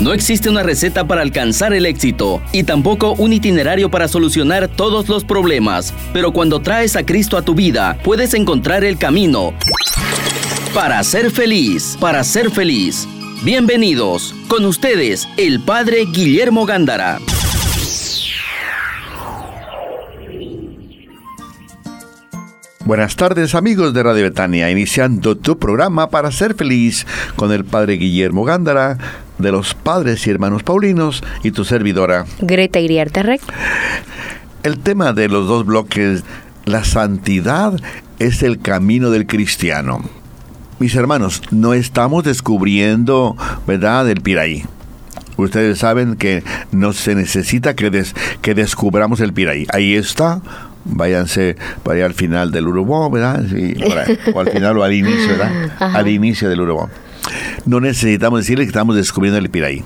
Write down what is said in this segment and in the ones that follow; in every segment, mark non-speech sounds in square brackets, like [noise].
No existe una receta para alcanzar el éxito y tampoco un itinerario para solucionar todos los problemas, pero cuando traes a Cristo a tu vida, puedes encontrar el camino para ser feliz, para ser feliz. Bienvenidos, con ustedes, el Padre Guillermo Gándara. Buenas tardes amigos de Radio Betania, iniciando tu programa para ser feliz con el Padre Guillermo Gándara de los Padres y Hermanos Paulinos y tu servidora Greta Iriarte Rec. El tema de los dos bloques, la santidad es el camino del cristiano. Mis hermanos, no estamos descubriendo, ¿verdad?, el Piraí. Ustedes saben que no se necesita que, que descubramos el Piraí. Ahí está, váyanse para allá al final del Urubó, ¿verdad? o al final o al inicio, ¿verdad? [laughs] Al inicio del Urubó. No necesitamos decirle que estamos descubriendo el Piraí.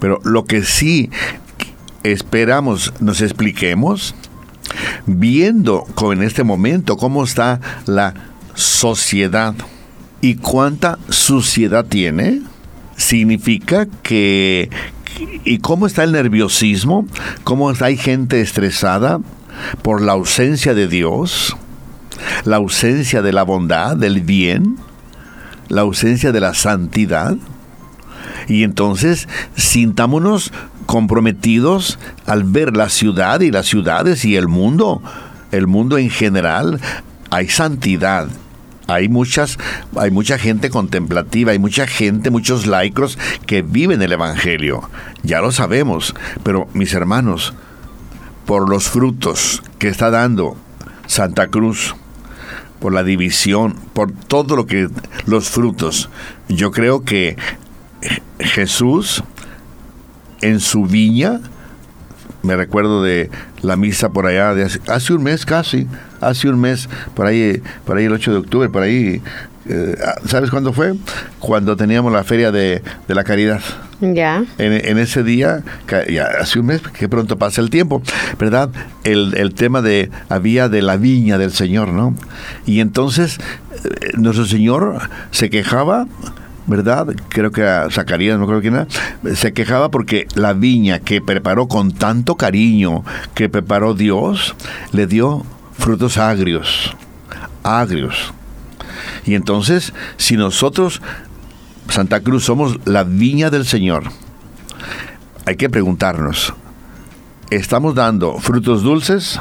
Pero lo que sí esperamos nos expliquemos, viendo en este momento cómo está la sociedad y cuánta suciedad tiene, significa que y cómo está el nerviosismo, cómo hay gente estresada, por la ausencia de Dios, la ausencia de la bondad, del bien, la ausencia de la santidad. Y entonces sintámonos comprometidos al ver la ciudad y las ciudades y el mundo, el mundo en general, hay santidad. Hay muchas, hay mucha gente contemplativa, hay mucha gente, muchos laicos que viven el Evangelio. Ya lo sabemos, pero mis hermanos, por los frutos que está dando Santa Cruz, por la división, por todo lo que los frutos. Yo creo que Jesús en su viña, me recuerdo de la misa por allá de hace, un mes casi, hace un mes, por ahí, por ahí el 8 de octubre, por ahí, eh, ¿sabes cuándo fue? Cuando teníamos la feria de, de la caridad. Ya. En, ese día, ya hace un mes, que pronto pasa el tiempo, ¿verdad? El, tema de, había de la viña del Señor, ¿no? Y entonces, eh, nuestro Señor se quejaba, ¿verdad? Creo que a Zacarías, no creo quién era, se quejaba porque la viña que preparó con tanto cariño, que preparó Dios, le dio frutos agrios, agrios. Y entonces, si nosotros Santa Cruz somos la viña del Señor. Hay que preguntarnos, ¿estamos dando frutos dulces?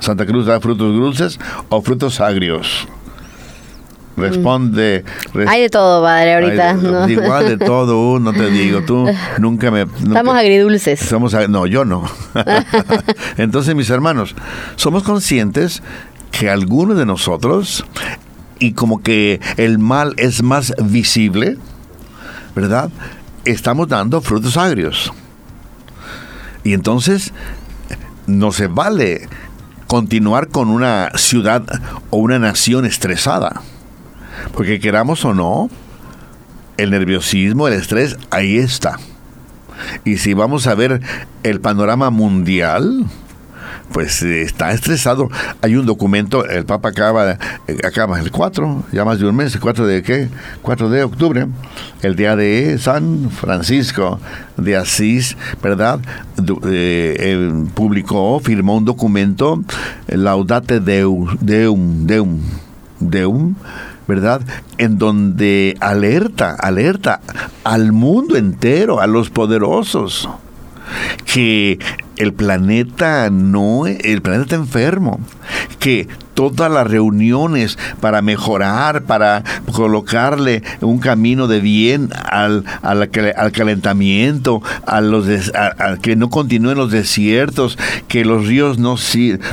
¿Santa Cruz da frutos dulces o frutos agrios? Responde. hay de todo, padre, ahorita. Igual de todo, no te digo, tú [laughs] nunca me... Estamos agridulces. Somos, no, yo no. [laughs] [laughs] Entonces, mis hermanos, somos conscientes que algunos de nosotros y como que el mal es más visible, ¿verdad? Estamos dando frutos agrios. Y entonces no se vale continuar con una ciudad o una nación estresada. Porque queramos o no, el nerviosismo, el estrés, ahí está. Y si vamos a ver el panorama mundial, pues está estresado. Hay un documento, el Papa acaba, eh, acaba el 4, ya más de un mes, el 4 de qué? 4 de octubre, el día de San Francisco de Asís, ¿verdad? Eh, publicó, firmó un documento, Laudate Deum, Deum, Deum, Deum, ¿verdad? En donde alerta, alerta al mundo entero, a los poderosos, que el planeta no, el planeta está enfermo, que todas las reuniones para mejorar, para colocarle un camino de bien al, al, calentamiento, a los que no continúen los desiertos, que los ríos no,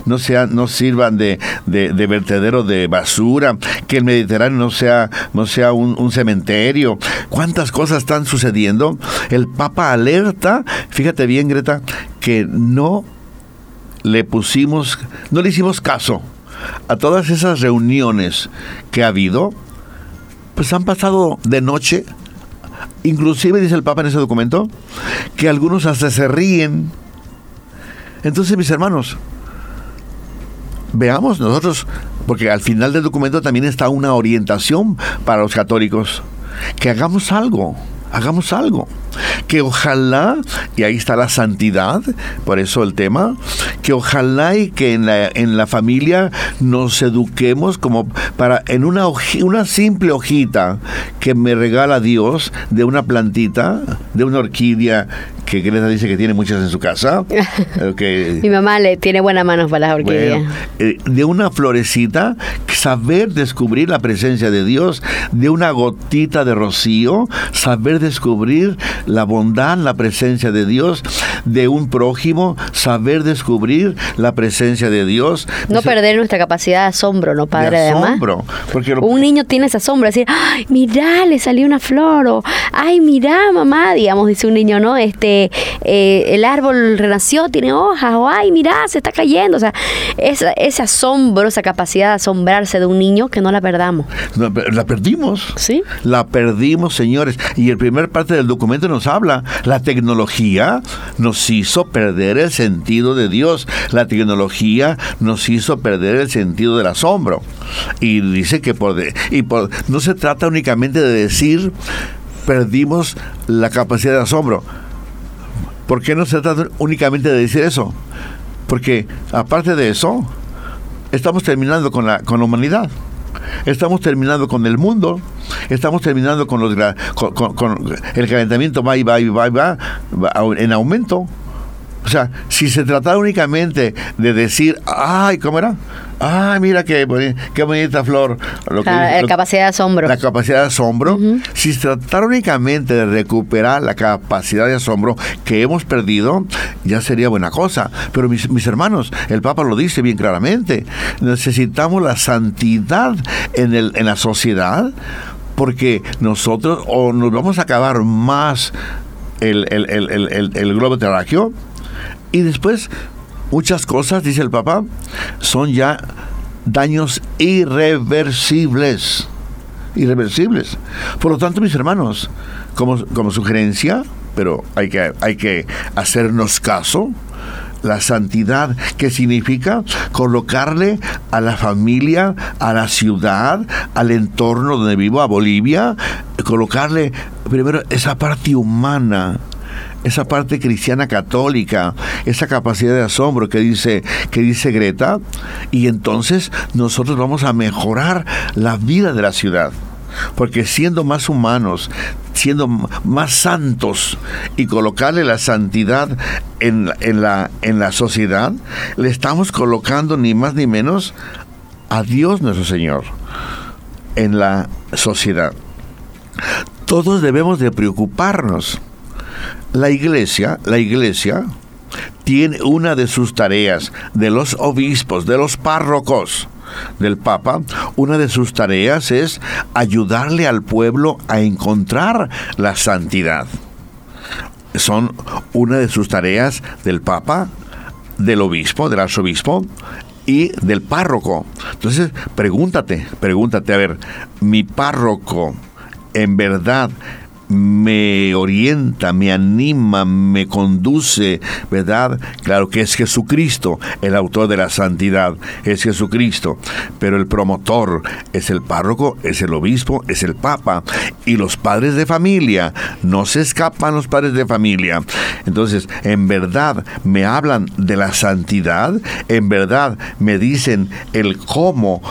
no, sean, no sirvan de, vertedero de basura, que el Mediterráneo no sea, no sea un, un cementerio. ¿Cuántas cosas están sucediendo? El Papa alerta, fíjate bien Greta, que no le pusimos, no le hicimos caso a todas esas reuniones que ha habido, pues han pasado de noche. Inclusive dice el Papa en ese documento que algunos hasta se ríen. Entonces, mis hermanos, veamos nosotros, porque al final del documento también está una orientación para los católicos, que hagamos algo, hagamos algo. Que ojalá, y ahí está la santidad, por eso el tema, que ojalá y que en la, en la familia nos eduquemos como para en una, una simple hojita que me regala Dios de una plantita, de una orquídea que Greta dice que tiene muchas en su casa. [laughs] Mi mamá le tiene buenas manos para las orquídeas. Eh, de una florecita, saber descubrir la presencia de Dios, de una gotita de rocío, saber descubrir la bondad, la presencia de Dios, de un prójimo, saber descubrir la presencia de Dios. No perder nuestra capacidad de asombro, ¿no, padre? De asombro. Porque un niño tiene ese asombro, decir, ay, mira, le salió una flor, o ay, mira, mamá, digamos, dice un niño, ¿no? Este, eh, el árbol renació, tiene hojas, o ay, mira, se está cayendo. O sea, ese asombro, esa capacidad de asombrarse de un niño, que no la perdamos. la perdimos. Sí. La perdimos, señores. Y el primer parte del documento nos habla, la tecnología nos hizo perder el sentido de Dios. La tecnología nos hizo perder el sentido del asombro. Y dice que por, y por, no se trata únicamente de decir perdimos la capacidad de asombro ¿Por qué no se trata únicamente de decir eso? Porque aparte de eso, estamos terminando con la, con la humanidad. Estamos terminando con el mundo, estamos terminando con, los, con, el calentamiento va y va y va y va en aumento. O sea, si se tratara únicamente de decir, ay, ¿cómo era? Ay, mira qué, qué bonita flor. la capacidad de asombro. La capacidad de asombro. Si se tratara únicamente de recuperar la capacidad de asombro que hemos perdido, ya sería buena cosa. Pero mis, mis hermanos, el Papa lo dice bien claramente. Necesitamos la santidad en, el, en la sociedad porque nosotros o nos vamos a acabar más el, el, el, el globo terráqueo y después, muchas cosas, dice el Papa, son ya daños irreversibles. Irreversibles. Por lo tanto, mis hermanos, como, como sugerencia, pero hay que, hay que hacernos caso, la santidad, que significa colocarle a la familia, a la ciudad, al entorno donde vivo, a Bolivia, colocarle primero esa parte humana, esa parte cristiana católica, esa capacidad de asombro que dice, que dice Greta, y entonces nosotros vamos a mejorar la vida de la ciudad. Porque siendo más humanos, siendo más santos y colocarle la santidad en, en, la, en la sociedad, le estamos colocando ni más ni menos a Dios nuestro Señor en la sociedad. Todos debemos de preocuparnos la iglesia, la iglesia tiene una de sus tareas de los obispos, de los párrocos del Papa, una de sus tareas es ayudarle al pueblo a encontrar la santidad. Son una de sus tareas del Papa, del obispo, del arzobispo y del párroco. Entonces, pregúntate, pregúntate, a ver, mi párroco en verdad me orienta, me anima, me conduce, ¿verdad? Claro que es Jesucristo, el autor de la santidad, es Jesucristo, pero el promotor es el párroco, es el obispo, es el papa y los padres de familia, no se escapan los padres de familia. Entonces, en verdad me hablan de la santidad, en verdad me dicen el cómo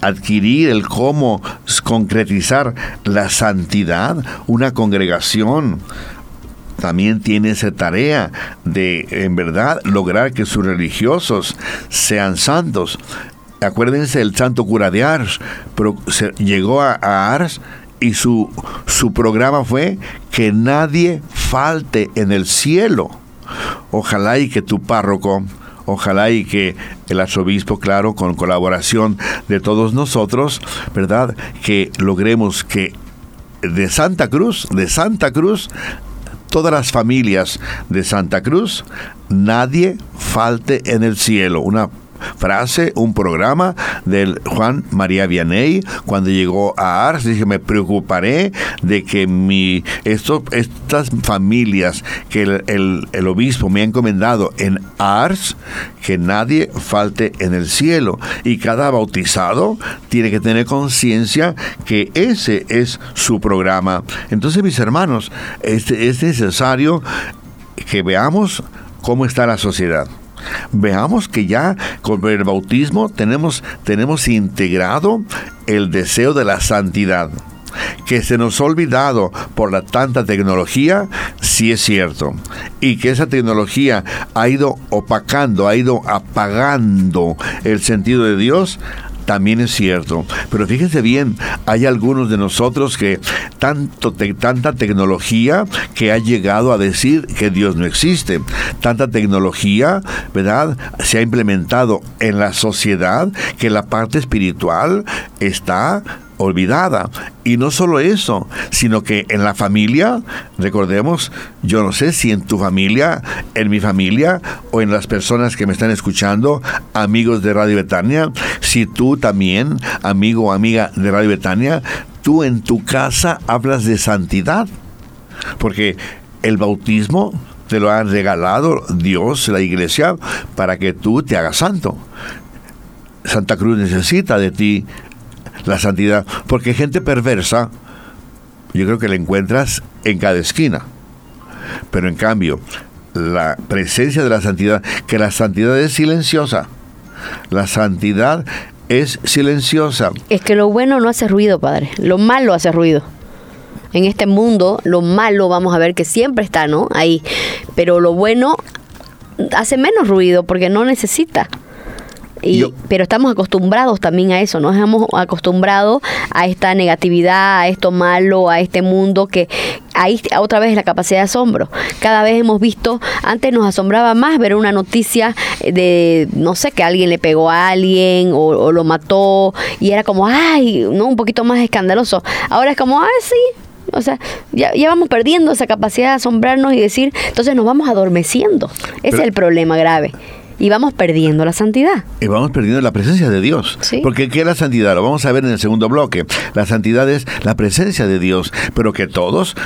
adquirir, el cómo concretizar la santidad, una congregación también tiene esa tarea de, en verdad, lograr que sus religiosos sean santos. Acuérdense el santo cura de Ars, pero llegó a, a Ars y su, su programa fue que nadie falte en el cielo. Ojalá y que tu párroco Ojalá y que el arzobispo, claro, con colaboración de todos nosotros, ¿verdad? Que logremos que de Santa Cruz, de Santa Cruz, todas las familias de Santa Cruz, nadie falte en el cielo. Una frase, un programa del Juan María Vianney cuando llegó a Ars. Dije, me preocuparé de que mi, esto, estas familias que el, el obispo me ha encomendado en Ars, que nadie falte en el cielo. Y cada bautizado tiene que tener conciencia que ese es su programa. Entonces, mis hermanos, este, es necesario que veamos cómo está la sociedad. Veamos que ya con el bautismo tenemos, tenemos integrado el deseo de la santidad que se nos ha olvidado por la tanta tecnología, sí es cierto. Y que esa tecnología ha ido opacando, ha ido apagando el sentido de Dios, también es cierto. Pero fíjense bien, hay algunos de nosotros que tanto tanta tecnología que ha llegado a decir que Dios no existe. Tanta tecnología, ¿verdad? Se ha implementado en la sociedad que la parte espiritual está olvidada. Y no solo eso, sino que en la familia, recordemos, yo no sé si en tu familia, en mi familia o en las personas que me están escuchando, amigos de Radio Betania, si tú también, amigo o amiga de Radio Betania, tú en tu casa hablas de santidad. Porque el bautismo te lo ha regalado Dios, la iglesia, para que tú te hagas santo. Santa Cruz necesita de ti la santidad. Porque gente perversa, yo creo que la encuentras en cada esquina. Pero en cambio, la presencia de la santidad, que la santidad es silenciosa. La santidad es silenciosa. Es que lo bueno no hace ruido, Padre. Lo malo hace ruido. En este mundo, lo malo vamos a ver que siempre está, ¿no? Ahí. Pero lo bueno hace menos ruido porque no necesita pero estamos acostumbrados también a eso, nos hemos acostumbrado a esta negatividad, a esto malo, a este mundo que ahí otra vez la capacidad de asombro. Cada vez hemos visto, antes nos asombraba más ver una noticia de, no sé, que alguien le pegó a alguien o, lo mató y era como, ay, no, un poquito más escandaloso. Ahora es como, ah, sí, o sea, ya, ya, vamos perdiendo esa capacidad de asombrarnos y decir, entonces nos vamos adormeciendo. Ese es el problema grave y vamos perdiendo la santidad. Y vamos perdiendo la presencia de Dios. Porque ¿qué es la santidad? Lo vamos a ver en el segundo bloque. La santidad es la presencia de Dios, pero que todos,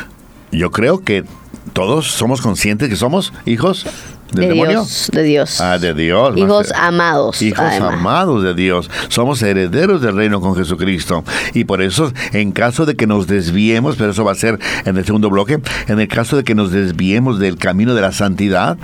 yo creo que todos somos conscientes que somos hijos del de demonio. Dios, de Dios. Ah, de Dios. Hijos amados. Hijos amados de Dios. Somos herederos del reino con Jesucristo. Y por eso, en caso de que nos desviemos, pero eso va a ser en el segundo bloque, en el caso de que nos desviemos del camino de la santidad,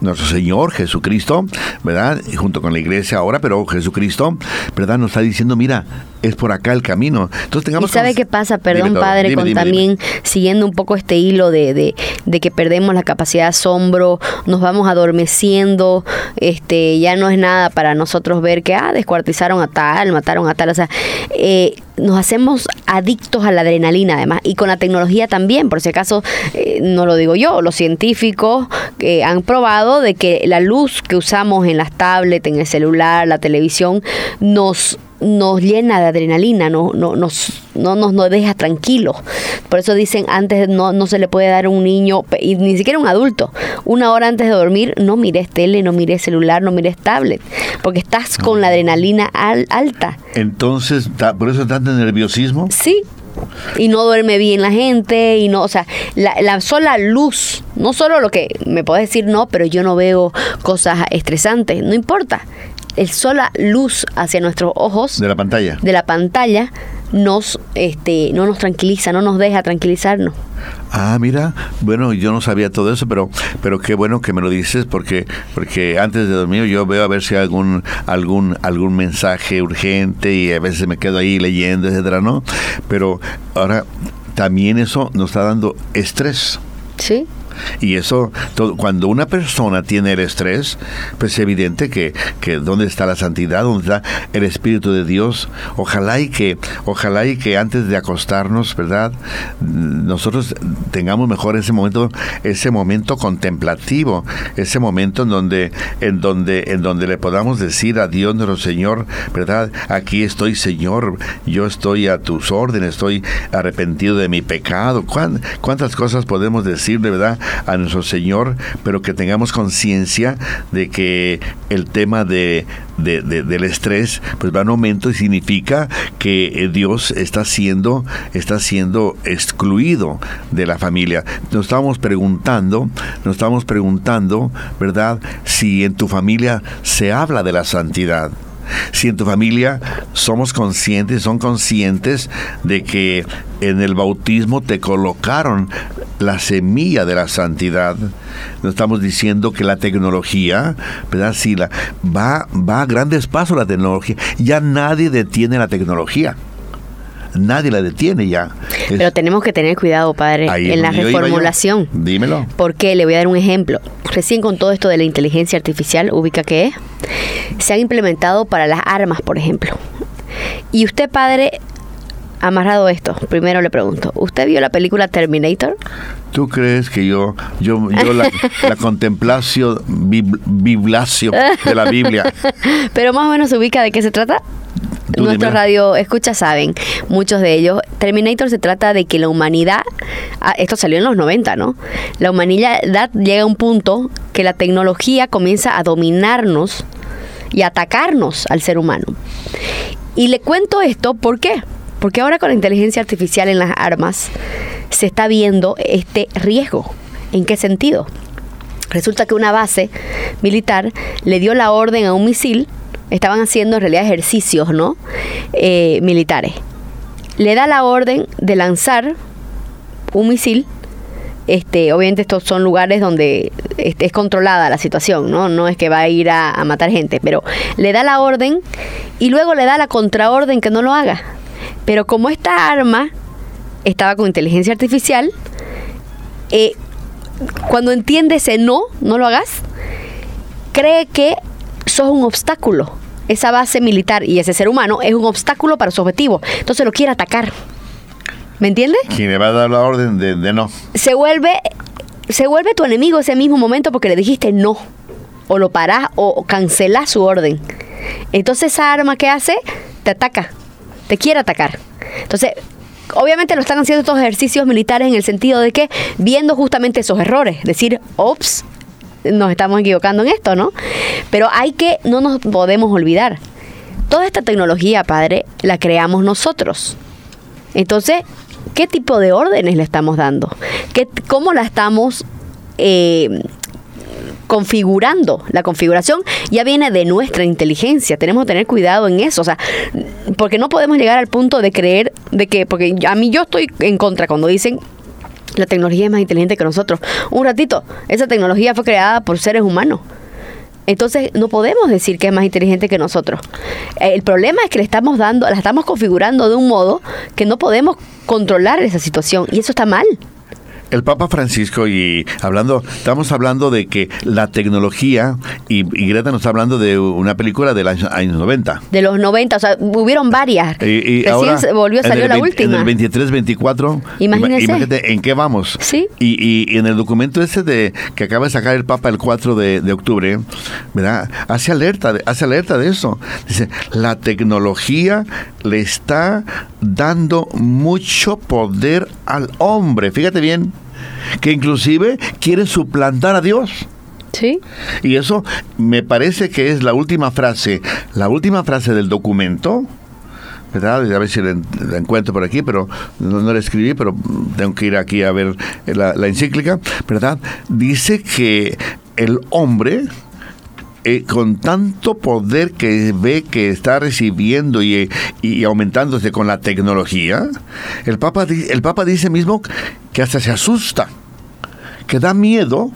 nuestro Señor Jesucristo, ¿verdad? Y junto con la iglesia ahora, pero Jesucristo, ¿verdad? Nos está diciendo, mira, es por acá el camino. Entonces tengamos... ¿Y sabe qué pasa? Perdón, Padre, con también siguiendo un poco este hilo de, de, de, que perdemos la capacidad de asombro, nos vamos adormeciendo, este, ya no es nada para nosotros ver que, ah, descuartizaron a tal, mataron a tal, o sea, eh, nos hacemos adictos a la adrenalina además y con la tecnología también, por si acaso eh, no lo digo yo, los científicos que han probado de que la luz que usamos en las tablets, en el celular, la televisión, nos nos llena de adrenalina, no, no, nos, no nos, deja tranquilos. Por eso dicen antes no, no se le puede dar a un niño, y ni siquiera un adulto, una hora antes de dormir, no mires tele, no mires celular, no mires tablet, porque estás con la adrenalina alta. Entonces, ¿por eso tanto nerviosismo? Sí, y no duerme bien la gente y no, o sea, la, la, sola luz, no solo lo que me puedes decir no, pero yo no veo cosas estresantes, no importa el sola luz hacia nuestros ojos de la pantalla de la pantalla nos este no nos tranquiliza no nos deja tranquilizarnos Ah, mira, bueno, yo no sabía todo eso, pero pero qué bueno que me lo dices porque porque antes de dormir yo veo a ver si hay algún algún algún mensaje urgente y a veces me quedo ahí leyendo, etcétera, ¿no? Pero ahora también eso nos está dando estrés. Sí. Y eso, cuando una persona tiene el estrés, pues es evidente que, que dónde está la santidad, dónde está el Espíritu de Dios. Ojalá y que, ojalá y que antes de acostarnos, ¿verdad? Nosotros tengamos mejor ese momento, ese momento contemplativo, ese momento en donde, en donde, en donde le podamos decir a Dios nuestro Señor, ¿verdad? Aquí estoy, Señor, yo estoy a tus órdenes, estoy arrepentido de mi pecado. ¿Cuántas cosas podemos decirle, verdad? A nuestro Señor, pero que tengamos conciencia de que el tema de, del estrés pues va en aumento y significa que eh, Dios está siendo, está siendo excluido de la familia. Nos estamos preguntando, nos estamos preguntando, ¿verdad? Si en tu familia se habla de la santidad. Si en tu familia somos conscientes, son conscientes de que en el bautismo te colocaron la semilla de la santidad. No estamos diciendo que la tecnología, ¿verdad? Si la, va, va a grandes pasos la tecnología. Ya nadie detiene la tecnología nadie la detiene ya. Pero tenemos que tener cuidado, padre, en la reformulación. Dímelo. Porque le voy a dar un ejemplo. Recién con todo esto de la inteligencia artificial, ubica que es, se han implementado para las armas, por ejemplo. Y usted, padre, amarrado esto, primero le pregunto, ¿usted vio la película Terminator? ¿Tú crees que yo, yo, yo la, la [laughs] contemplación biblacio de la Biblia? [laughs] Pero más o menos se ubica de qué se trata. Nuestro radio escucha saben, muchos de ellos. Terminator se trata de que la humanidad, ah, esto salió en los 90, ¿no? La humanidad llega a un punto que la tecnología comienza a dominarnos y atacarnos al ser humano. Y le cuento esto, ¿por qué? Porque ahora con la inteligencia artificial en las armas se está viendo este riesgo. ¿En qué sentido? Resulta que una base militar le dio la orden a un misil estaban haciendo en realidad ejercicios, ¿no? Eh, militares. Le da la orden de lanzar un misil. Este, obviamente estos son lugares donde es controlada la situación, ¿no? No es que va a ir a, matar gente, pero le da la orden y luego le da la contraorden que no lo haga. Pero como esta arma estaba con inteligencia artificial, eh, cuando entiende ese no, no lo hagas, cree que sos un obstáculo. Esa base militar y ese ser humano es un obstáculo para su objetivo. Entonces lo quiere atacar. ¿Me entiendes? ¿Quién le va a dar la orden de, no? Se vuelve, se vuelve tu enemigo ese mismo momento porque le dijiste no. O lo parás o cancelás su orden. Entonces esa arma que hace te ataca. Te quiere atacar. Entonces, obviamente lo están haciendo estos ejercicios militares en el sentido de que viendo justamente esos errores, decir, ops, nos estamos equivocando en esto, ¿no? Pero hay que, no nos podemos olvidar, toda esta tecnología, padre, la creamos nosotros. Entonces, ¿qué tipo de órdenes le estamos dando? ¿Qué, ¿Cómo la estamos eh, configurando? La configuración ya viene de nuestra inteligencia. Tenemos que tener cuidado en eso. O sea, porque no podemos llegar al punto de creer de que, porque a mí yo estoy en contra cuando dicen la tecnología es más inteligente que nosotros. Un ratito, esa tecnología fue creada por seres humanos. Entonces no podemos decir que es más inteligente que nosotros. El problema es que le estamos dando, la estamos configurando de un modo que no podemos controlar esa situación y eso está mal el Papa Francisco y hablando, estamos hablando de que la tecnología y, Greta nos está hablando de una película de los años 90. De los 90, o sea, hubieron varias. Y, Recién volvió a salir la última. En el 23, 24. Imagínate en qué vamos. Sí. Y, en el documento ese de que acaba de sacar el Papa el 4 de, octubre, ¿verdad? Hace alerta, hace alerta de eso. Dice, la tecnología le está dando mucho poder al hombre. Fíjate bien, que inclusive quiere suplantar a Dios. Sí. Y eso me parece que es la última frase, la última frase del documento. ¿verdad? A ver si la, encuentro por aquí, pero no, la escribí, pero tengo que ir aquí a ver la, la encíclica, ¿verdad? Dice que el hombre, eh, con tanto poder que ve que está recibiendo y, aumentándose con la tecnología, el Papa, el Papa dice mismo que hasta se asusta, que da miedo,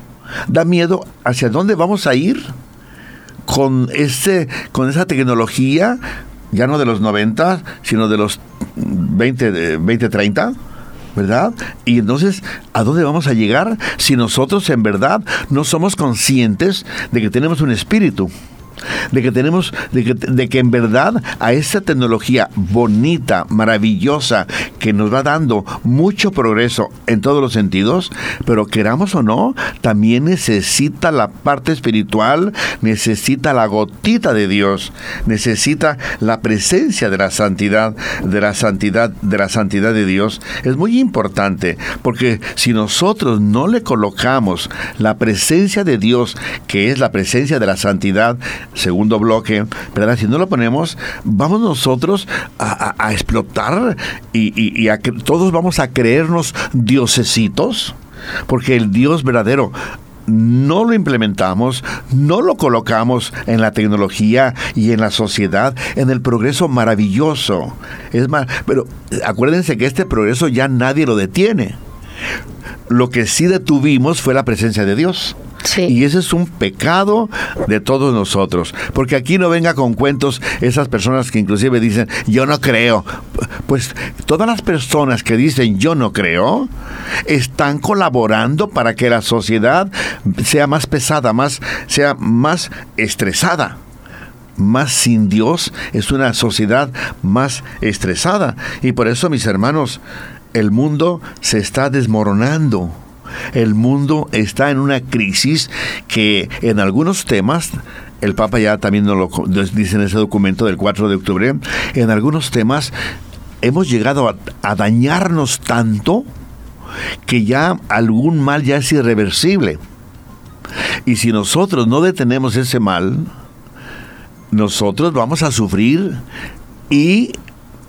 da miedo hacia dónde vamos a ir con, ese, con esa tecnología, ya no de los 90, sino de los 20, 20 30 ¿verdad? Y entonces, ¿a dónde vamos a llegar si nosotros en verdad no somos conscientes de que tenemos un espíritu? De que tenemos, de que, en verdad a esta tecnología bonita, maravillosa, que nos va dando mucho progreso en todos los sentidos, pero queramos o no, también necesita la parte espiritual, necesita la gotita de Dios, necesita la presencia de la santidad, de la santidad, de la santidad de Dios. Es muy importante, porque si nosotros no le colocamos la presencia de Dios, que es la presencia de la santidad, segundo bloque, ¿verdad? Si no lo ponemos, vamos nosotros a, explotar y, a todos vamos a creernos diosesitos, porque el Dios verdadero no lo implementamos, no lo colocamos en la tecnología y en la sociedad, en el progreso maravilloso. Es más, pero acuérdense que este progreso ya nadie lo detiene. Lo que sí detuvimos fue la presencia de Dios. Y ese es un pecado de todos nosotros. Porque aquí no venga con cuentos esas personas que inclusive dicen, yo no creo. Pues todas las personas que dicen, yo no creo, están colaborando para que la sociedad sea más pesada, más, sea más estresada más sin Dios es una sociedad más estresada. Y por eso, mis hermanos, el mundo se está desmoronando. El mundo está en una crisis que en algunos temas el Papa ya también nos lo dice en ese documento del 4 de octubre, en algunos temas hemos llegado a, a, dañarnos tanto que ya algún mal ya es irreversible. Y si nosotros no detenemos ese mal, nosotros vamos a sufrir y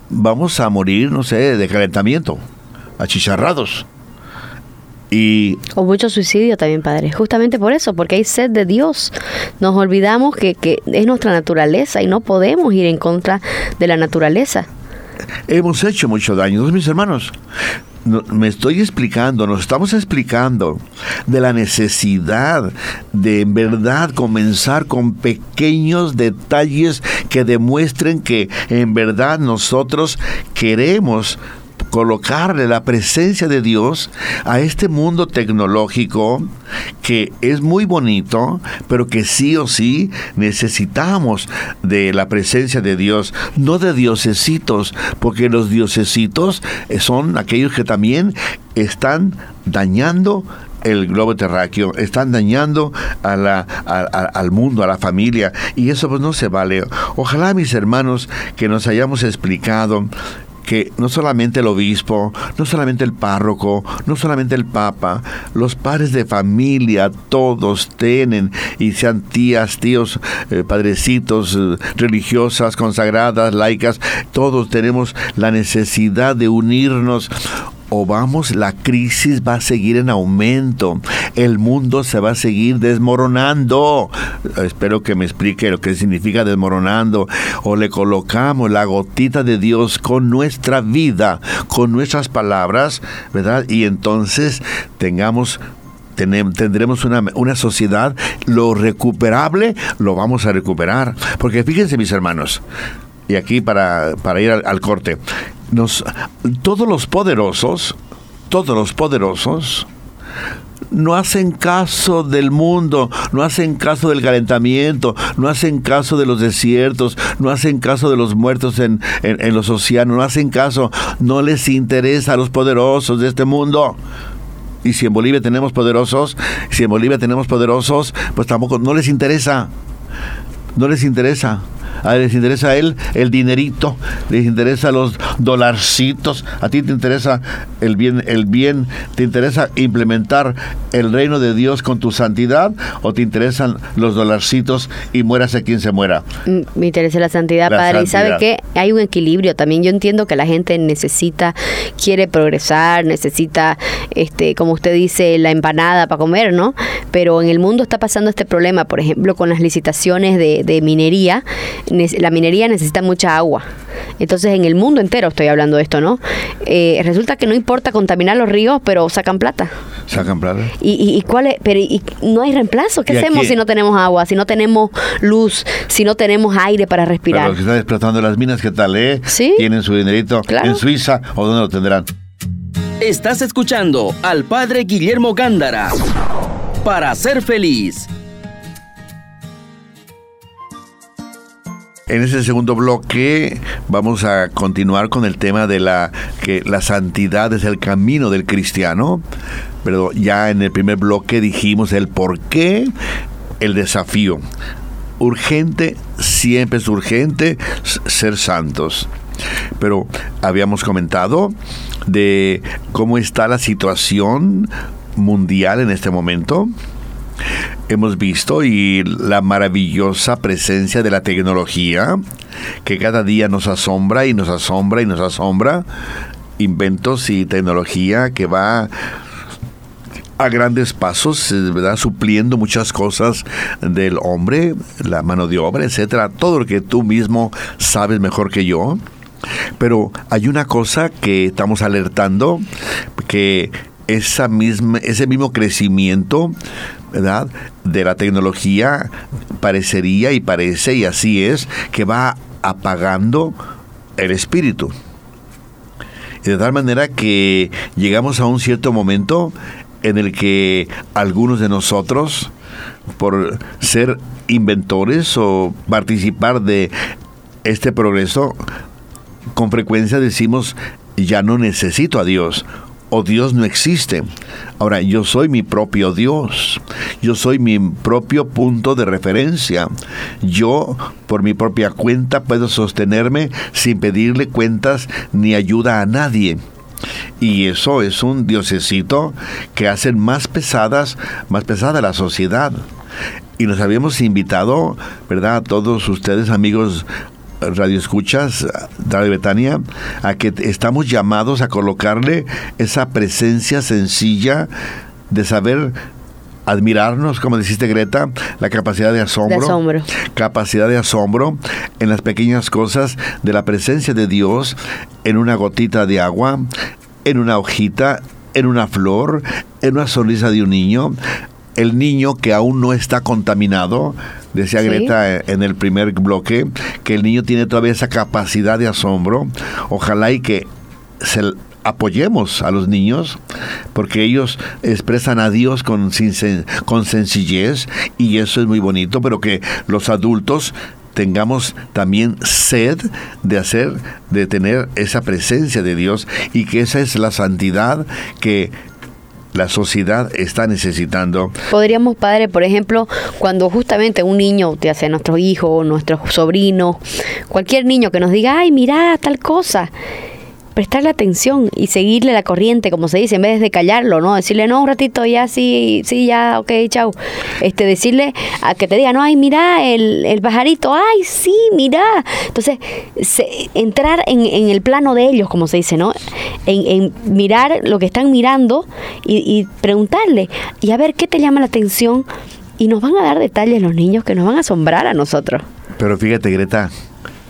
vamos a morir, no sé, de calentamiento, achicharrados. Y o mucho suicidio también, Padre. Justamente por eso, porque hay sed de Dios. Nos olvidamos que, que es nuestra naturaleza y no podemos ir en contra de la naturaleza. Hemos hecho mucho daño, mis hermanos. me estoy explicando, nos estamos explicando de la necesidad de en verdad comenzar con pequeños detalles que demuestren que en verdad nosotros queremos colocarle la presencia de Dios a este mundo tecnológico que es muy bonito, pero que sí o sí necesitamos de la presencia de Dios, no de diosesitos, porque los diosesitos son aquellos que también están dañando el globo terráqueo, están dañando al mundo, a la familia, y eso pues no se vale. Ojalá mis hermanos que nos hayamos explicado que no solamente el obispo, no solamente el párroco, no solamente el papa, los padres de familia, todos tienen, y sean tías, tíos, eh, padrecitos, eh, religiosas, consagradas, laicas, todos tenemos la necesidad de unirnos o vamos, la crisis va a seguir en aumento, el mundo se va a seguir desmoronando. Espero que me explique lo que significa desmoronando. O le colocamos la gotita de Dios con nuestra vida, con nuestras palabras, ¿verdad? Y entonces tengamos tendremos una, una, sociedad, lo recuperable lo vamos a recuperar. Porque fíjense mis hermanos, y aquí para, para ir al corte, nos, todos los poderosos, todos los poderosos, no hacen caso del mundo, no hacen caso del calentamiento, no hacen caso de los desiertos, no hacen caso de los muertos en, en, los océanos, no hacen caso, no les interesa a los poderosos de este mundo. Y si en Bolivia tenemos poderosos, si en Bolivia tenemos poderosos, pues tampoco, no les interesa, no les interesa a les interesa a él el dinerito, les interesa los dolarcitos, a ti te interesa el bien, el bien, te interesa implementar el reino de Dios con tu santidad o te interesan los dolarcitos y mueras a quien se muera. Mm, me interesa la santidad, Padre. Y sabe que hay un equilibrio también. Yo entiendo que la gente necesita, quiere progresar, necesita, este, como usted dice, la empanada para comer, ¿no? Pero en el mundo está pasando este problema, por ejemplo, con las licitaciones de, de minería la minería necesita mucha agua. Entonces, en el mundo entero estoy hablando de esto, ¿no? Eh, resulta que no importa contaminar los ríos, pero sacan plata. Sacan plata. ¿Y, y, cuál es? Pero y, no hay reemplazo. ¿Qué hacemos si no tenemos agua, si no tenemos luz, si no tenemos aire para respirar? Pero los que están explotando las minas, ¿qué tal, eh? ¿Sí? Tienen su dinerito en Suiza o dónde lo tendrán. Estás escuchando al padre Guillermo Gándara para ser feliz En ese segundo bloque vamos a continuar con el tema de la que la santidad es el camino del cristiano. Pero ya en el primer bloque dijimos el por qué, el desafío. Urgente, siempre es urgente ser santos. Pero habíamos comentado de cómo está la situación mundial en este momento hemos visto y la maravillosa presencia de la tecnología que cada día nos asombra y nos asombra y nos asombra. Inventos y tecnología que va a grandes pasos, eh, ¿verdad? Supliendo muchas cosas del hombre, la mano de obra, etcétera, todo lo que tú mismo sabes mejor que yo. Pero hay una cosa que estamos alertando, que esa misma, ese mismo crecimiento ¿verdad? de la tecnología parecería y parece, y así es, que va apagando el espíritu. Y de tal manera que llegamos a un cierto momento en el que algunos de nosotros, por ser inventores o participar de este progreso, con frecuencia decimos, ya no necesito a Dios o Dios no existe. Ahora, yo soy mi propio Dios. Yo soy mi propio punto de referencia. Yo, por mi propia cuenta, puedo sostenerme sin pedirle cuentas ni ayuda a nadie. Y eso es un diosecito que hace más pesadas, más pesada la sociedad. Y nos habíamos invitado, ¿verdad? A todos ustedes, amigos Radio Escuchas, Radio Betania, a que estamos llamados a colocarle esa presencia sencilla de saber admirarnos, como dijiste Greta, la capacidad de asombro, de asombro, capacidad de asombro en las pequeñas cosas de la presencia de Dios en una gotita de agua, en una hojita, en una flor, en una sonrisa de un niño, el niño que aún no está contaminado, decía Greta en el primer bloque, que el niño tiene todavía esa capacidad de asombro. Ojalá y que se apoyemos a los niños porque ellos expresan a Dios con, con sencillez y eso es muy bonito, pero que los adultos tengamos también sed de hacer, de tener esa presencia de Dios y que esa es la santidad que la sociedad está necesitando. Podríamos, padre, por ejemplo, cuando justamente un niño, ya sea nuestro hijo, nuestro sobrino, cualquier niño que nos diga, ay, mira tal cosa, prestarle atención y seguirle la corriente, como se dice, en vez de callarlo, ¿no? Decirle, no, un ratito, ya sí, sí, ya, ok, chau. Este, decirle a que te diga, no, ay, mira, el, el pajarito, ay, sí, mira. Entonces, entrar en, en, el plano de ellos, como se dice, ¿no? En, en mirar lo que están mirando y, y preguntarle, y a ver qué te llama la atención. Y nos van a dar detalles los niños que nos van a asombrar a nosotros. Pero fíjate, Greta,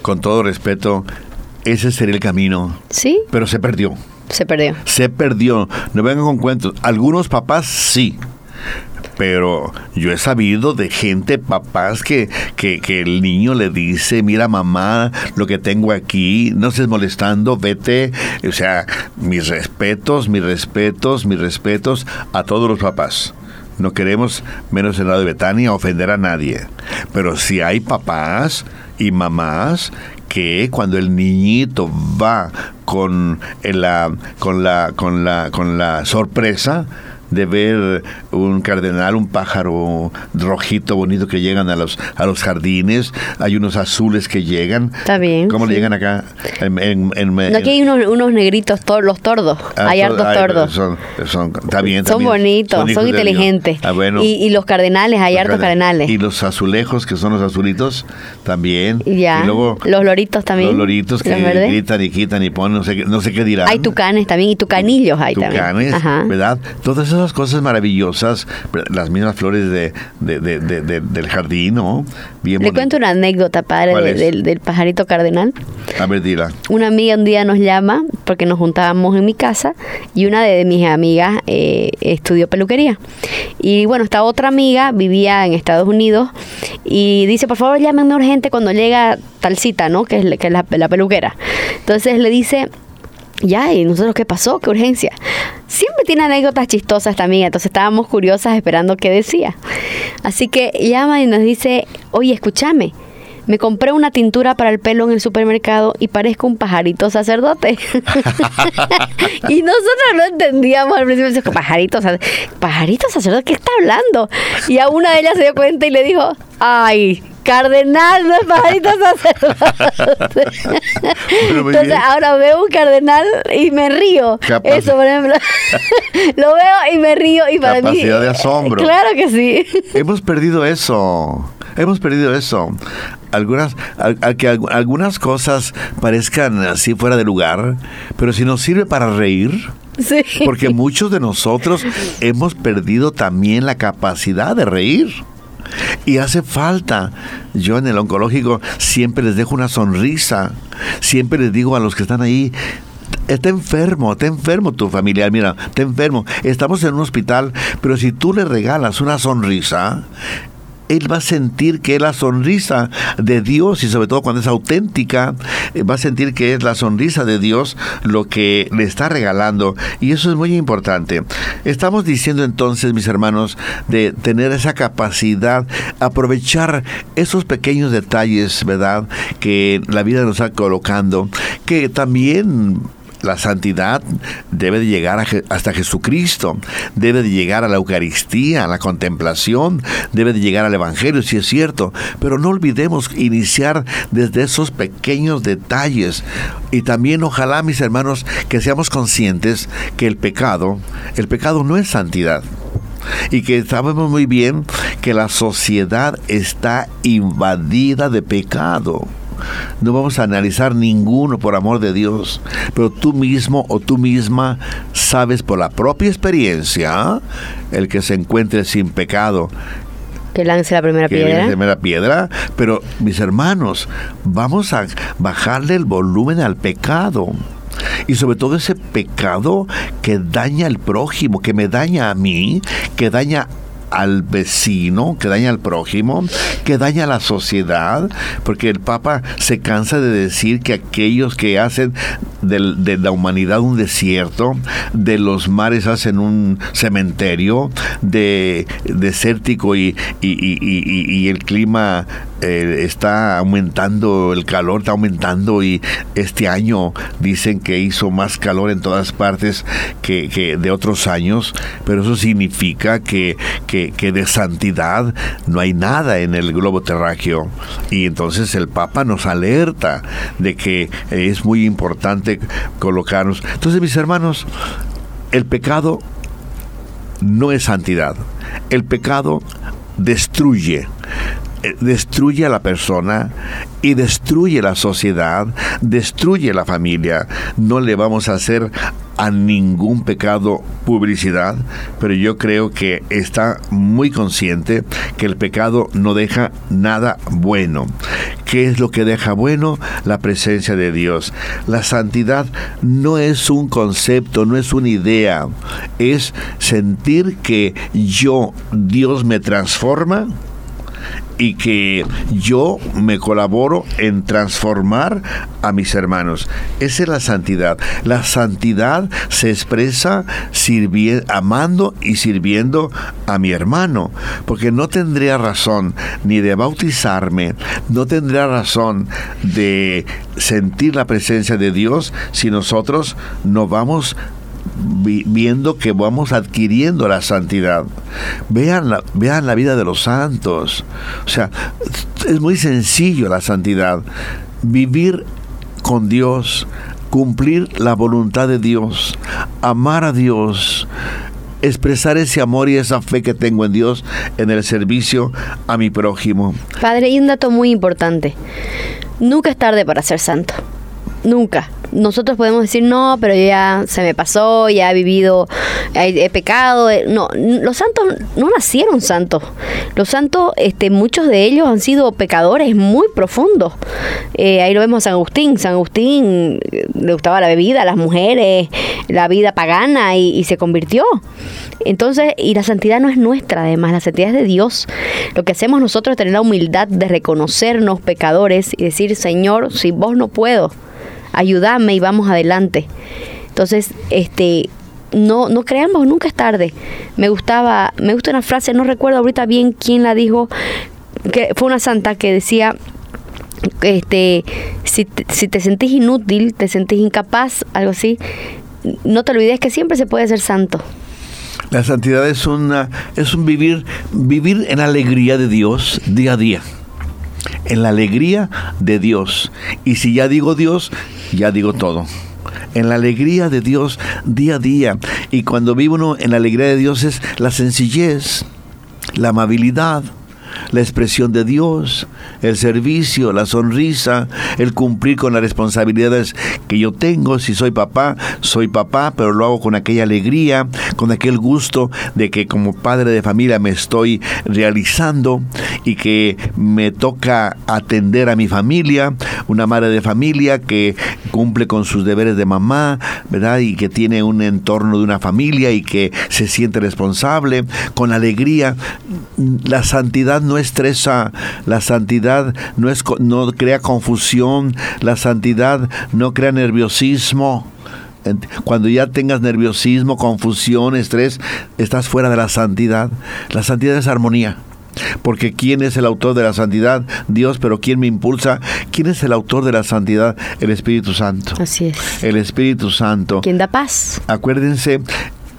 con todo respeto, ese sería el camino. Sí. Pero se perdió. Se perdió. Se perdió. No vengan con cuentos. Algunos papás sí. Pero yo he sabido de gente, papás, que, que, que, el niño le dice, mira mamá, lo que tengo aquí, no estés molestando, vete. O sea, mis respetos, mis respetos, mis respetos a todos los papás. No queremos, menos en lado de Betania, ofender a nadie. Pero si hay papás y mamás que cuando el niñito va con la, con la, con la, con la sorpresa, de ver un cardenal, un pájaro rojito bonito que llegan a los a los jardines, hay unos azules que llegan. Está bien. ¿Cómo le llegan acá? aquí hay unos, negritos, los tordos, ah, hay hartos tordos. Son, son, está bien, son bonitos, son, inteligentes. Ah, y, los cardenales, hay hartos cardenales. Y los azulejos, que son los azulitos, también. Y ya. luego, los loritos también. Los loritos que gritan y quitan y ponen, no sé, no sé qué dirán. Hay tucanes también y tucanillos hay tucanes, también. ¿verdad? Todas esas cosas maravillosas, las mismas flores de, del jardín, ¿no? Le cuento una anécdota, padre, del, pajarito cardenal. A ver, dila. Una amiga un día nos llama porque nos juntábamos en mi casa y una de mis amigas eh, estudió peluquería. Y bueno, esta otra amiga vivía en Estados Unidos y dice, por favor, llámenme urgente cuando llega tal cita, ¿no? Que es, que es la, la peluquera. Entonces le dice, ya, ¿y nosotros qué pasó? ¿Qué urgencia? Siempre tiene anécdotas chistosas también, entonces estábamos curiosas esperando qué decía. Así que llama y nos dice, oye, escúchame, me compré una tintura para el pelo en el supermercado y parezco un pajarito sacerdote. [laughs] y nosotros no entendíamos al principio, pajarito, pajarito sacerdote, ¿qué está hablando? Y a una de ellas se dio cuenta y le dijo, ay, cardenal, no [laughs] es pajarito sacerdote. Entonces ahora veo un cardenal y me río. Eso, por ejemplo. [laughs] lo veo y me río y para Capacidad de asombro. Claro que sí. Hemos perdido eso. Hemos perdido eso. Algunas, a, que algunas cosas parezcan así fuera de lugar, pero si nos sirve para reír, Sí. Porque muchos de nosotros hemos perdido también la capacidad de reír. Y hace falta. Yo en el oncológico siempre les dejo una sonrisa. Siempre les digo a los que están ahí, está enfermo, está enfermo tu familiar, mira, está enfermo. Estamos en un hospital, pero si tú le regalas una sonrisa, él va a sentir que es la sonrisa de Dios y sobre todo cuando es auténtica, eh, va a sentir que es la sonrisa de Dios lo que le está regalando y eso es muy importante. Estamos diciendo entonces, mis hermanos, de tener esa capacidad, aprovechar esos pequeños detalles, ¿verdad? Que la vida nos está colocando, que también la santidad debe de llegar hasta Jesucristo, debe de llegar a la Eucaristía, a la contemplación, debe de llegar al Evangelio, si es cierto, pero no olvidemos iniciar desde esos pequeños detalles. Y también ojalá, mis hermanos, que seamos conscientes que el pecado, el pecado no es santidad y que sabemos muy bien que la sociedad está invadida de pecado. No vamos a analizar ninguno por amor de Dios, pero tú mismo o tú misma sabes por la propia experiencia el que se encuentre sin pecado. Que lance la primera que piedra. la primera piedra. Pero, mis hermanos, vamos a bajarle el volumen al pecado. Y sobre todo ese pecado que daña al prójimo, que me daña a mí, que daña al vecino, que daña al prójimo, que daña a la sociedad, porque el Papa se cansa de decir que aquellos que hacen de la humanidad un desierto, de los mares hacen un cementerio, de desértico y, y, el clima eh, está aumentando, el calor está aumentando y este año dicen que hizo más calor en todas partes que, de otros años, pero eso significa que, que, que, de santidad no hay nada en el globo terráqueo. Y entonces el Papa nos alerta de que es muy importante colocarnos. Entonces, mis hermanos, el pecado no es santidad. El pecado destruye destruye a la persona y destruye la sociedad, destruye la familia. No le vamos a hacer a ningún pecado publicidad, pero yo creo que está muy consciente que el pecado no deja nada bueno. ¿Qué es lo que deja bueno? La presencia de Dios. La santidad no es un concepto, no es una idea, es sentir que yo, Dios me transforma y que yo me colaboro en transformar a mis hermanos. Esa es la santidad. La santidad se expresa amando y sirviendo a mi hermano, porque no tendría razón ni de bautizarme, no tendría razón de sentir la presencia de Dios si nosotros no vamos viendo que vamos adquiriendo la santidad. Vean la, vean la vida de los santos. O sea, es muy sencillo la santidad. Vivir con Dios, cumplir la voluntad de Dios, amar a Dios, expresar ese amor y esa fe que tengo en Dios en el servicio a mi prójimo. Padre, hay un dato muy importante. Nunca es tarde para ser santo. Nunca nosotros podemos decir, no, pero ya se me pasó, ya he vivido, he, pecado. Eh, no, los santos no nacieron santos. Los santos, este, muchos de ellos han sido pecadores muy profundos. Eh, ahí lo vemos a San Agustín. San Agustín eh, le gustaba la bebida, las mujeres, la vida pagana y, y se convirtió. Entonces, y la santidad no es nuestra, además, la santidad es de Dios. Lo que hacemos nosotros es tener la humildad de reconocernos pecadores y decir, Señor, si vos no puedo, ayúdame y vamos adelante. Entonces, este, no, no creamos, nunca es tarde. Me gustaba, me gusta una frase, no recuerdo ahorita bien quién la dijo, que fue una santa que decía, este, si si te sentís inútil, te sentís incapaz, algo así, no te olvides que siempre se puede ser santo. La santidad es una es un vivir vivir en alegría de Dios día a día. En la alegría de Dios. Y si ya digo Dios, ya digo todo. En la alegría de Dios día a día. Y cuando vive uno en la alegría de Dios es la sencillez, la amabilidad, la expresión de Dios, el servicio, la sonrisa, el cumplir con las responsabilidades que yo tengo. Si soy papá, soy papá, pero lo hago con aquella alegría, con aquel gusto de que como padre de familia me estoy realizando y que me toca atender a mi familia, una madre de familia que cumple con sus deberes de mamá, ¿verdad? Y que tiene un entorno de una familia y que se siente responsable, con alegría. La santidad no estresa, la santidad no, es, no crea confusión, la santidad no crea nerviosismo. Cuando ya tengas nerviosismo, confusión, estrés, estás fuera de la santidad. La santidad es armonía. Porque ¿quién es el autor de la santidad? Dios, pero ¿quién me impulsa? ¿Quién es el autor de la santidad? El Espíritu Santo. Así es. El Espíritu Santo. ¿Quién da paz? Acuérdense,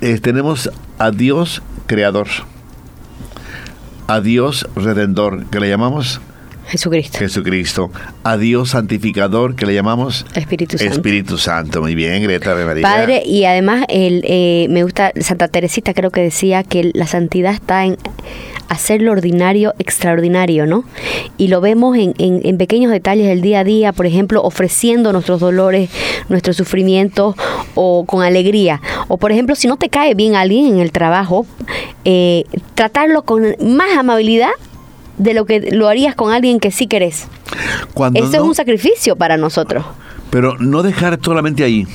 eh, tenemos a Dios creador a Dios redentor, que le llamamos Jesucristo. Jesucristo. A Dios santificador, que le llamamos Espíritu Santo. Espíritu Santo. Muy bien, Greta de María. Padre, y además el, eh, me gusta, Santa Teresita creo que decía que la santidad está en hacer lo ordinario extraordinario, ¿no? Y lo vemos en, en, pequeños detalles del día a día, por ejemplo, ofreciendo nuestros dolores, nuestros sufrimientos o con alegría. O por ejemplo, si no te cae bien alguien en el trabajo, eh, tratarlo con más amabilidad de lo que lo harías con alguien que sí querés. Eso es un sacrificio para nosotros. Pero no dejar solamente ahí.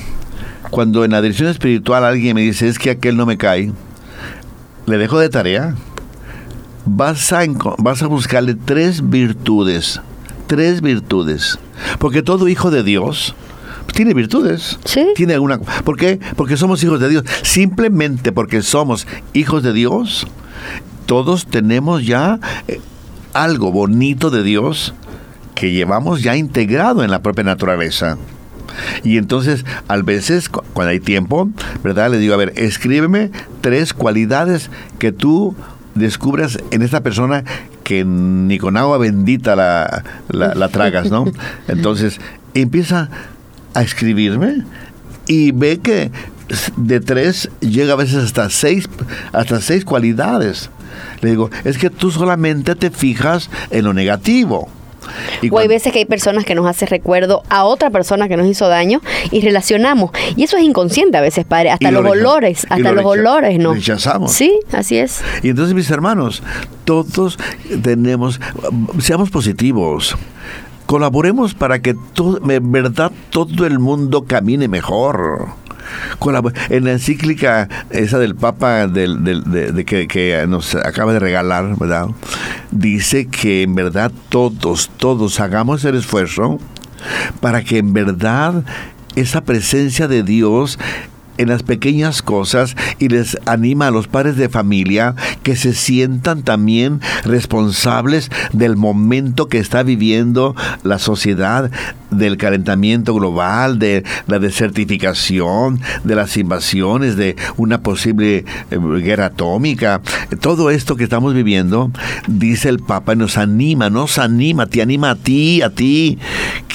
Cuando en la dirección espiritual alguien me dice, es que aquel no me cae, le dejo de tarea vas a, vas a buscarle tres virtudes, tres virtudes. Porque todo hijo de Dios tiene virtudes. Sí. Tiene alguna. ¿Por qué? Porque somos hijos de Dios. Simplemente porque somos hijos de Dios, todos tenemos ya eh, algo bonito de Dios que llevamos ya integrado en la propia naturaleza. Y entonces, a veces, cuando hay tiempo, ¿verdad? Le digo, a ver, escríbeme tres cualidades que tú descubras en esta persona que ni con agua bendita la, la, tragas, ¿no? [laughs] Entonces empieza a escribirme y ve que de tres llega a veces hasta seis, hasta seis cualidades. Le digo, es que tú solamente te fijas en lo negativo o hay veces que hay personas que nos hacen recuerdo a otra persona que nos hizo daño y relacionamos. Y eso es inconsciente a veces, padre. Hasta los olores, hasta los olores, ¿no? Rechazamos. Sí, así es. Y entonces, mis hermanos, todos tenemos, seamos positivos colaboremos para que todo, en verdad todo el mundo camine mejor en la encíclica esa del Papa de, que, que, nos acaba de regalar, ¿verdad? Dice que en verdad todos, todos hagamos el esfuerzo para que en verdad esa presencia de Dios en las pequeñas cosas y les anima a los padres de familia que se sientan también responsables del momento que está viviendo la sociedad, del calentamiento global, de la desertificación, de las invasiones, de una posible eh, guerra atómica. Todo esto que estamos viviendo, dice el Papa, nos anima, nos anima, te anima a ti, a ti,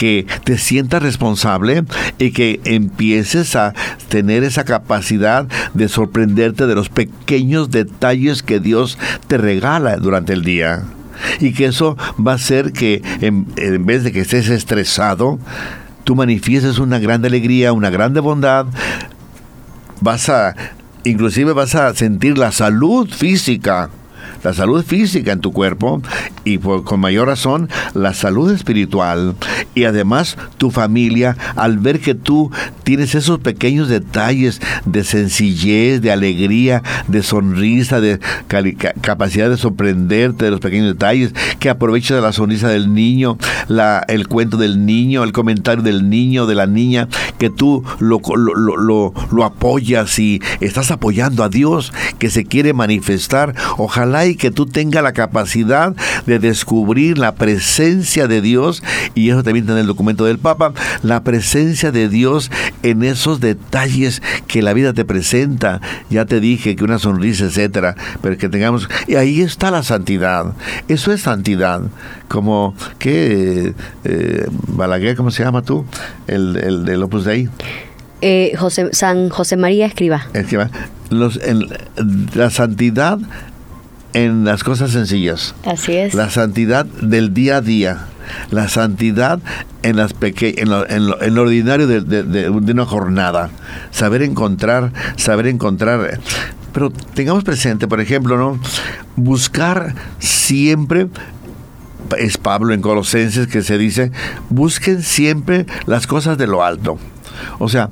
que te sientas responsable y que empieces a tener esa capacidad de sorprenderte de los pequeños detalles que Dios te regala durante el día. Y que eso va a hacer que en, vez de que estés estresado, tú manifiestes una gran alegría, una grande bondad, vas a, inclusive vas a sentir la salud física la salud física en tu cuerpo y con mayor razón la salud espiritual y además tu familia al ver que tú tienes esos pequeños detalles de sencillez, de alegría, de sonrisa, de capacidad de sorprenderte de los pequeños detalles, que aprovechas la sonrisa del niño, la, el cuento del niño, el comentario del niño, de la niña, que tú lo, lo, lo, lo apoyas y estás apoyando a Dios que se quiere manifestar. Ojalá ojalá y que tú tengas la capacidad de descubrir la presencia de Dios, y eso también está en el documento del Papa, la presencia de Dios en esos detalles que la vida te presenta. Ya te dije que una sonrisa, etcétera, pero que tengamos. Y ahí está la santidad. Eso es santidad. Como que eh, Balaguer, ¿cómo se llama tú? El, el del Opus Dei. Eh, José, San José María Escriba. Escriba. Los, la santidad en las cosas sencillas. Así es. La santidad del día a día. La santidad en, las en, lo, en, lo, en, lo, ordinario de, de, de, una jornada. Saber encontrar, saber encontrar. Pero tengamos presente, por ejemplo, ¿no? Buscar siempre es Pablo en Colosenses que se dice, busquen siempre las cosas de lo alto. O sea,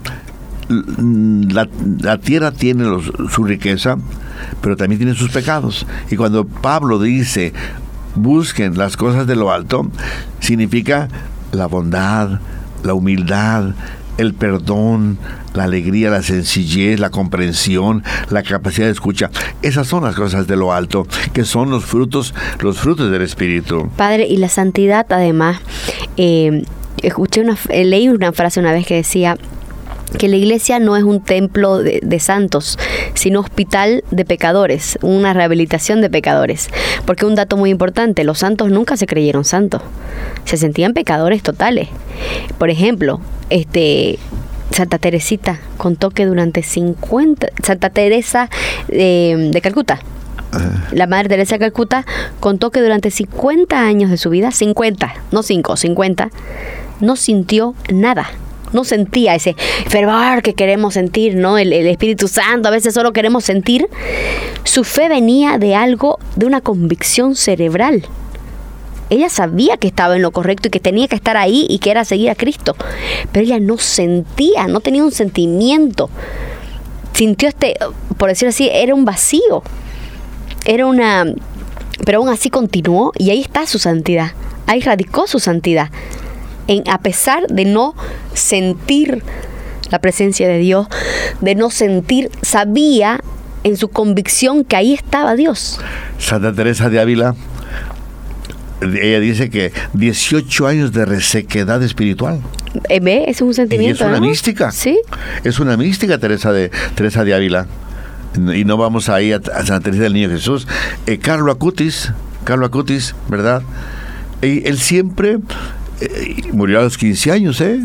la, la tierra tiene los, su riqueza, pero también tiene sus pecados. Y cuando Pablo dice, busquen las cosas de lo alto, significa la bondad, la humildad, el perdón, la alegría, la sencillez, la comprensión, la capacidad de escucha. Esas son las cosas de lo alto, que son los frutos, los frutos del Espíritu. Padre, y la santidad además, eh, escuché una, leí una frase una vez que decía, que la iglesia no es un templo de, santos, sino hospital de pecadores, una rehabilitación de pecadores. Porque un dato muy importante, los santos nunca se creyeron santos, se sentían pecadores totales. Por ejemplo, este Santa Teresita contó que durante 50, Santa Teresa de, de Calcuta, la Madre Teresa de Calcuta contó que durante 50 años de su vida, 50, no 5, 50, no sintió nada no sentía ese fervor que queremos sentir, ¿no? El, Espíritu Santo, a veces solo queremos sentir. Su fe venía de algo, de una convicción cerebral. Ella sabía que estaba en lo correcto y que tenía que estar ahí y que era seguir a Cristo. Pero ella no sentía, no tenía un sentimiento. Sintió este, por decirlo así, era un vacío. Era una... Pero aún así continuó y ahí está su santidad. Ahí radicó su santidad a pesar de no sentir la presencia de Dios, de no sentir, sabía en su convicción que ahí estaba Dios. Santa Teresa de Ávila, ella dice que 18 años de resequedad espiritual. Eh, ¿Ve? Es un sentimiento. es una mística. Sí. Es una mística Teresa de, Teresa de Ávila. Y no vamos ahí a, a Santa Teresa del Niño Jesús. Eh, Carlo Acutis, Carlo Acutis, ¿verdad? Y él siempre murió a los 15 años, ¿eh?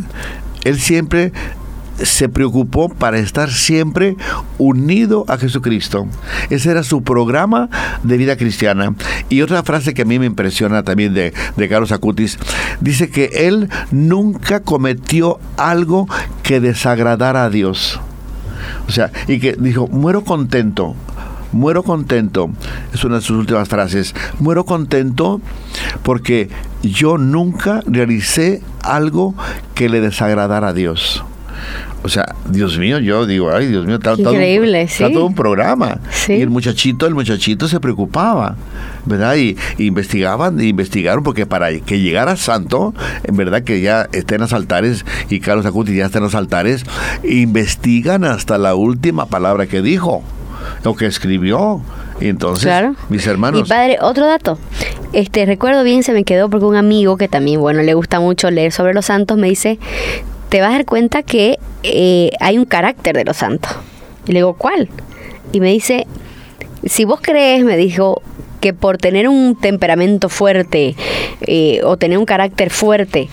Él siempre se preocupó para estar siempre unido a Jesucristo. Ese era su programa de vida cristiana. Y otra frase que a mí me impresiona también de, de Carlos Acutis, dice que él nunca cometió algo que desagradara a Dios. O sea, y que dijo, muero contento muero contento, es una de sus últimas frases, muero contento porque yo nunca realicé algo que le desagradara a Dios. O sea, Dios mío, yo digo, ay, Dios mío, está, Increíble, todo, todo un programa. Y el muchachito, el muchachito se preocupaba, ¿verdad? Y, investigaban, investigaron, porque para que llegara santo, en verdad que ya esté en los altares, y Carlos Acuti ya está en los altares, investigan hasta la última palabra que dijo lo que escribió. Y entonces, mis hermanos. Mi padre, otro dato. Este, recuerdo bien, se me quedó porque un amigo que también, bueno, le gusta mucho leer sobre los santos, me dice, te vas a dar cuenta que eh, hay un carácter de los santos. Y le digo, ¿cuál? Y me dice, si vos crees, me dijo, que por tener un temperamento fuerte eh, o tener un carácter fuerte,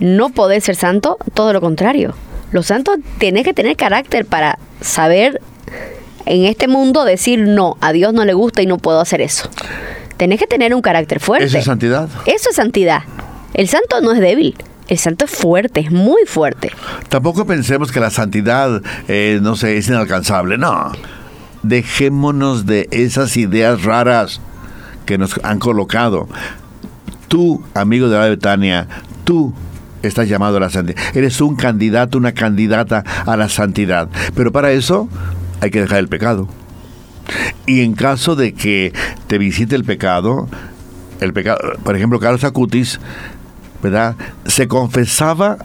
no podés ser santo, todo lo contrario. Los santos tienen que tener carácter para saber en este mundo decir no, a Dios no le gusta y no puedo hacer eso. Tenés que tener un carácter fuerte. Eso es santidad. Eso es santidad. El santo no es débil. El santo es fuerte, es muy fuerte. Tampoco pensemos que la santidad, eh, no sé, es inalcanzable. No. Dejémonos de esas ideas raras que nos han colocado. Tú, amigo de la Betania, tú estás llamado a la santidad. Eres un candidato, una candidata a la santidad. Pero para eso hay que dejar el pecado. Y en caso de que te visite el pecado, el pecado, por ejemplo, Carlos Acutis, ¿verdad? Se confesaba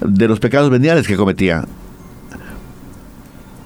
de los pecados veniales que cometía.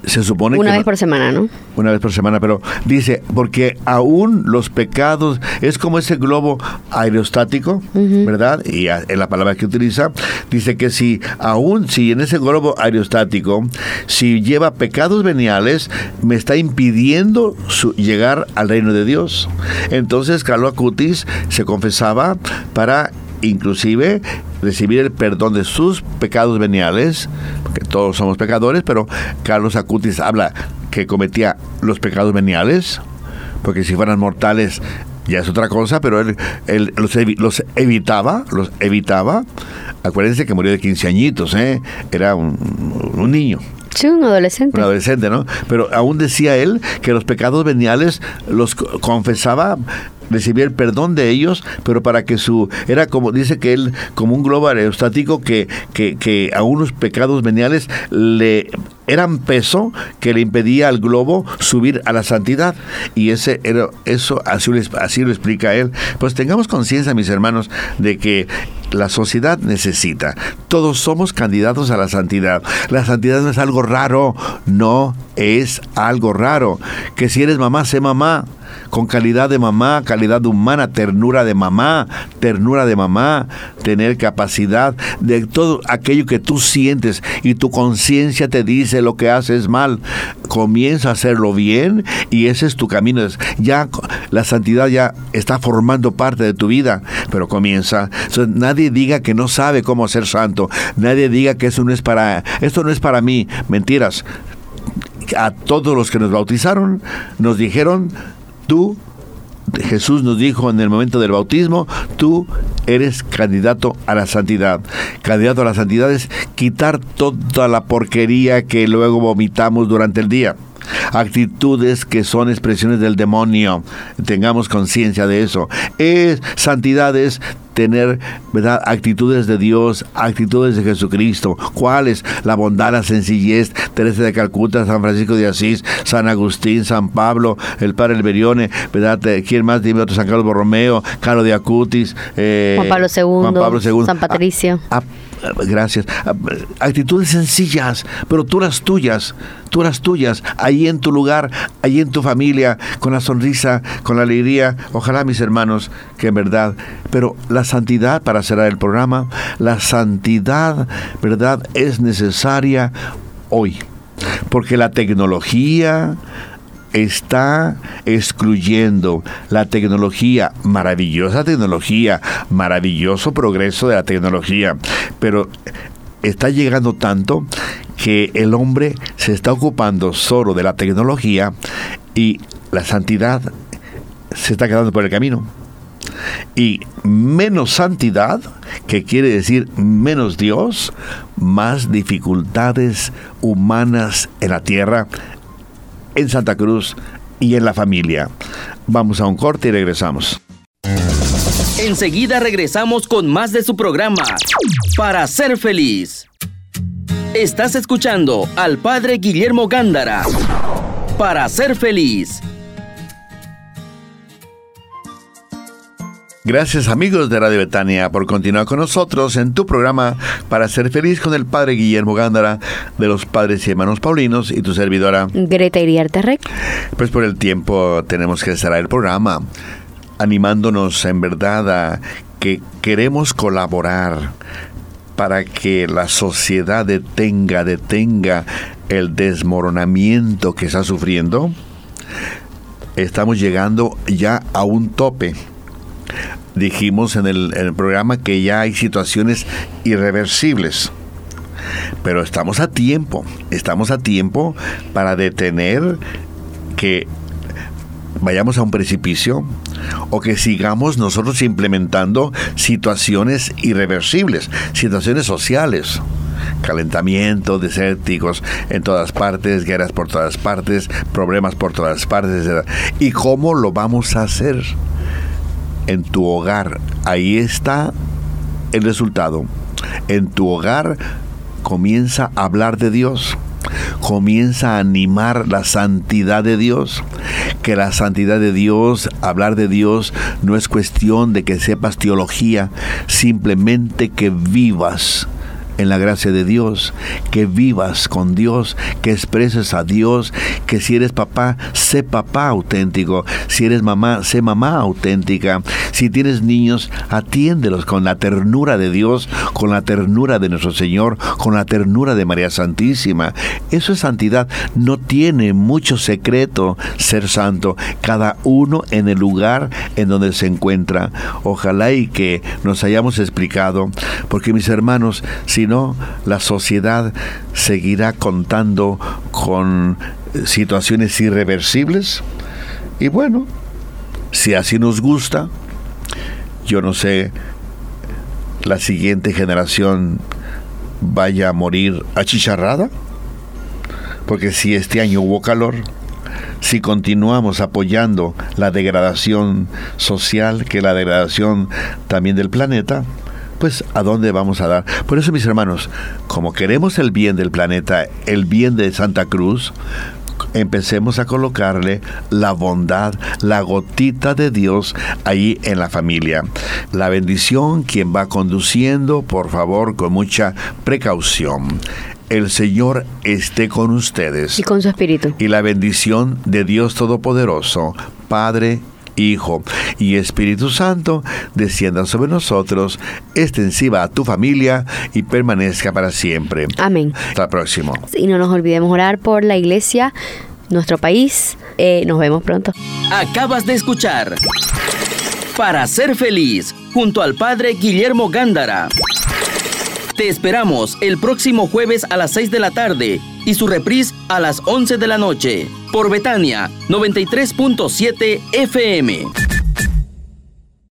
Se supone una vez por semana, ¿no? Una vez por semana, pero dice, porque aún los pecados, es como ese globo aerostático, ¿verdad? Y en la palabra que utiliza, dice que si aún, si en ese globo aerostático, si lleva pecados veniales, me está impidiendo llegar al reino de Dios. Entonces Carlos Acutis se confesaba para inclusive recibir el perdón de sus pecados veniales, porque todos somos pecadores, pero Carlos Acutis habla que cometía los pecados veniales, porque si fueran mortales ya es otra cosa, pero él, los, evitaba, los evitaba. Acuérdense que murió de 15 añitos, ¿eh? era un, un niño. Sí, un adolescente. Un adolescente, ¿no? Pero aún decía él que los pecados veniales los confesaba recibía el perdón de ellos, pero para que su, era como, dice que él, como un globo aerostático que, que, que a unos pecados veniales le eran peso que le impedía al globo subir a la santidad. Y ese era, eso así, así lo explica él. Pues tengamos conciencia, mis hermanos, de que la sociedad necesita. Todos somos candidatos a la santidad. La santidad no es algo raro, no es algo raro. Que si eres mamá, sé mamá con calidad de mamá, calidad humana, ternura de mamá, ternura de mamá, tener capacidad de todo aquello que tú sientes y tu conciencia te dice lo que haces mal. Comienza a hacerlo bien y ese es tu camino. Ya la santidad ya está formando parte de tu vida, pero comienza. nadie diga que no sabe cómo ser santo. Nadie diga que eso no es para esto no es para mí. Mentiras. A todos los que nos bautizaron nos dijeron tú, Jesús nos dijo en el momento del bautismo, tú eres candidato a la santidad. Candidato a la santidad es quitar toda la porquería que luego vomitamos durante el día actitudes que son expresiones del demonio. Tengamos conciencia de eso. Es santidad es tener ¿verdad? actitudes de Dios, actitudes de Jesucristo. ¿Cuáles? La bondad, la sencillez, Teresa de Calcuta, San Francisco de Asís, San Agustín, San Pablo, el Padre Elberione, ¿verdad? ¿Quién más? Dime otro, San Carlos Borromeo, Carlos de Acutis, eh, Juan, Pablo II, Pablo II, San Patricio. Ah, ah, gracias. Ah, actitudes sencillas, pero tú las tuyas, tú las tuyas, ahí en tu lugar, ahí en tu familia, con la sonrisa, con la alegría. Ojalá, mis hermanos, que en verdad, pero la santidad, para cerrar el programa, la santidad, ¿verdad?, es necesaria hoy. Porque la tecnología, está excluyendo la tecnología, maravillosa tecnología, maravilloso progreso de la tecnología, pero está llegando tanto que el hombre se está ocupando solo de la tecnología y la santidad se está quedando por el camino. Y menos santidad, que quiere decir menos Dios, más dificultades humanas en la tierra, en Santa Cruz y en la familia. Vamos a un corte y regresamos. Enseguida regresamos con más de su programa, Para Ser Feliz. Estás escuchando al Padre Guillermo Gándara, Para Ser Feliz. Gracias amigos de Radio Betania por continuar con nosotros en tu programa para ser feliz con el Padre Guillermo Gándara de los Padres y Hermanos Paulinos y tu servidora. Greta Iriarte Pues por el tiempo tenemos que cerrar el programa animándonos en verdad a que queremos colaborar para que la sociedad detenga, detenga el desmoronamiento que está sufriendo. Estamos llegando ya a un tope dijimos en el, programa que ya hay situaciones irreversibles. Pero estamos a tiempo, estamos a tiempo para detener que vayamos a un precipicio o que sigamos nosotros implementando situaciones irreversibles, situaciones sociales. Calentamiento, desérticos en todas partes, guerras por todas partes, problemas por todas partes. ¿Y cómo lo vamos a hacer? En tu hogar. Ahí está el resultado. En tu hogar comienza a hablar de Dios. Comienza a animar la santidad de Dios. Que la santidad de Dios, hablar de Dios, no es cuestión de que sepas teología, simplemente que vivas en la gracia de Dios, que vivas con Dios, que expreses a Dios, que si eres papá, sé papá auténtico, si eres mamá, sé mamá auténtica, si tienes niños, atiéndelos con la ternura de Dios, con la ternura de nuestro Señor, con la ternura de María Santísima. Eso es santidad, no tiene mucho secreto ser santo, cada uno en el lugar en donde se encuentra. Ojalá y que nos hayamos explicado, porque mis hermanos, si no, la sociedad seguirá contando con situaciones irreversibles. Y bueno, si así nos gusta, yo no sé, la siguiente generación vaya a morir achicharrada, porque si este año hubo calor, si continuamos apoyando la degradación social, que la degradación también del planeta, pues ¿a dónde vamos a dar? Por eso, mis hermanos, como queremos el bien del planeta, el bien de Santa Cruz, empecemos a colocarle la bondad, la gotita de Dios ahí en la familia. La bendición, quien va conduciendo, por favor, con mucha precaución. El Señor esté con ustedes. Y con su espíritu. Y la bendición de Dios Todopoderoso, Padre, Hijo y Espíritu Santo, desciendan sobre nosotros, extensiva a tu familia y permanezca para siempre. Amén. Hasta el próximo. Y no nos olvidemos orar por la iglesia, nuestro país. Eh, nos vemos pronto. Acabas de escuchar Para ser feliz, junto al Padre Guillermo Gándara. Te esperamos el próximo jueves a las 6 de la tarde y su reprise a las 11 de la noche por Betania 93.7 FM.